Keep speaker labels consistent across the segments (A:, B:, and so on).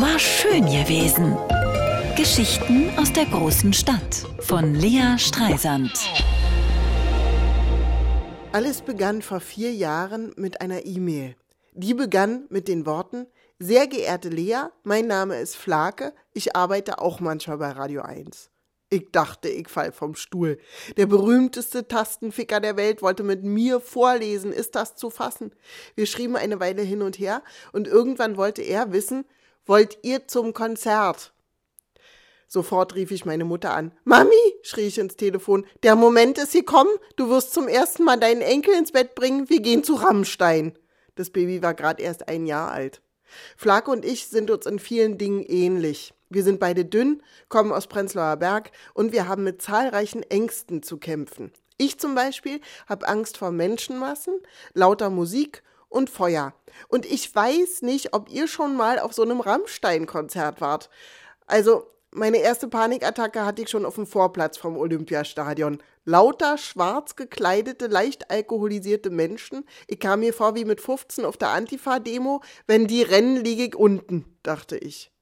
A: war schön gewesen. Geschichten aus der großen Stadt von Lea Streisand.
B: Alles begann vor vier Jahren mit einer E-Mail. Die begann mit den Worten, sehr geehrte Lea, mein Name ist Flake, ich arbeite auch manchmal bei Radio 1. Ich dachte, ich fall vom Stuhl. Der berühmteste Tastenficker der Welt wollte mit mir vorlesen. Ist das zu fassen? Wir schrieben eine Weile hin und her und irgendwann wollte er wissen, wollt ihr zum Konzert? Sofort rief ich meine Mutter an. Mami, schrie ich ins Telefon, der Moment ist gekommen, du wirst zum ersten Mal deinen Enkel ins Bett bringen, wir gehen zu Rammstein. Das Baby war gerade erst ein Jahr alt. Flake und ich sind uns in vielen Dingen ähnlich. Wir sind beide dünn, kommen aus Prenzlauer Berg und wir haben mit zahlreichen Ängsten zu kämpfen. Ich zum Beispiel habe Angst vor Menschenmassen, lauter Musik und Feuer. Und ich weiß nicht, ob ihr schon mal auf so einem Rammstein-Konzert wart. Also, meine erste Panikattacke hatte ich schon auf dem Vorplatz vom Olympiastadion. Lauter schwarz gekleidete, leicht alkoholisierte Menschen. Ich kam mir vor wie mit 15 auf der Antifa-Demo. Wenn die rennen, liege ich unten, dachte ich.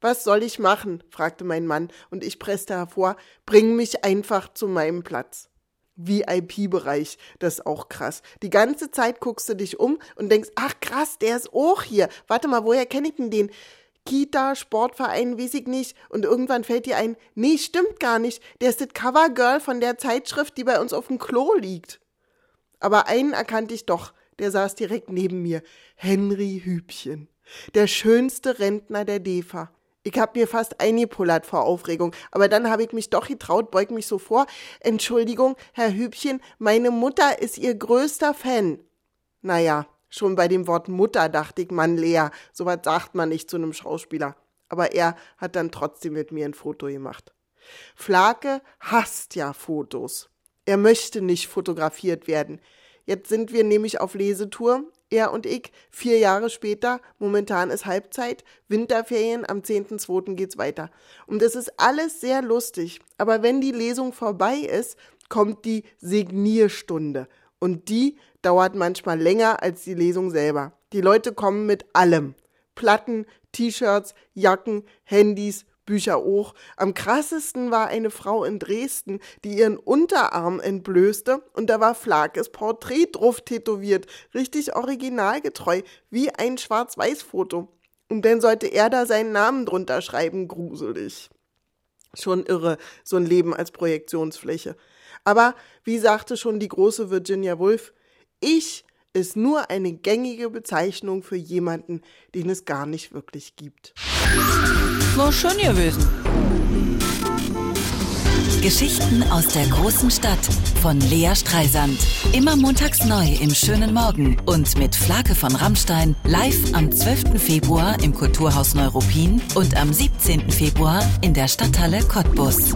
B: Was soll ich machen? fragte mein Mann, und ich presste hervor, bring mich einfach zu meinem Platz. VIP-Bereich, das ist auch krass. Die ganze Zeit guckst du dich um und denkst, ach krass, der ist auch hier. Warte mal, woher kenne ich denn den? Kita, Sportverein, weiß ich nicht. Und irgendwann fällt dir ein, nee, stimmt gar nicht. Der ist das Covergirl von der Zeitschrift, die bei uns auf dem Klo liegt. Aber einen erkannte ich doch. Der saß direkt neben mir. Henry Hübchen. Der schönste Rentner der DEFA. Ich hab mir fast eingepullert vor Aufregung, aber dann habe ich mich doch getraut, beug mich so vor. Entschuldigung, Herr Hübchen, meine Mutter ist Ihr größter Fan. Naja, schon bei dem Wort Mutter dachte ich, Mann, Lea, sowas sagt man nicht zu einem Schauspieler. Aber er hat dann trotzdem mit mir ein Foto gemacht. Flake hasst ja Fotos. Er möchte nicht fotografiert werden. Jetzt sind wir nämlich auf Lesetour er und ich, vier Jahre später, momentan ist Halbzeit, Winterferien, am 10.2. geht's weiter. Und es ist alles sehr lustig, aber wenn die Lesung vorbei ist, kommt die Signierstunde. Und die dauert manchmal länger als die Lesung selber. Die Leute kommen mit allem. Platten, T-Shirts, Jacken, Handys, Bücher auch. Am krassesten war eine Frau in Dresden, die ihren Unterarm entblößte und da war Flakes Porträt drauf tätowiert. Richtig originalgetreu, wie ein Schwarz-Weiß-Foto. Und dann sollte er da seinen Namen drunter schreiben, gruselig. Schon irre, so ein Leben als Projektionsfläche. Aber, wie sagte schon die große Virginia Woolf, ich ist nur eine gängige Bezeichnung für jemanden, den es gar nicht wirklich gibt.
A: War schön gewesen. Geschichten aus der großen Stadt von Lea Streisand. Immer montags neu im schönen Morgen und mit Flake von Rammstein live am 12. Februar im Kulturhaus Neuruppin und am 17. Februar in der Stadthalle Cottbus.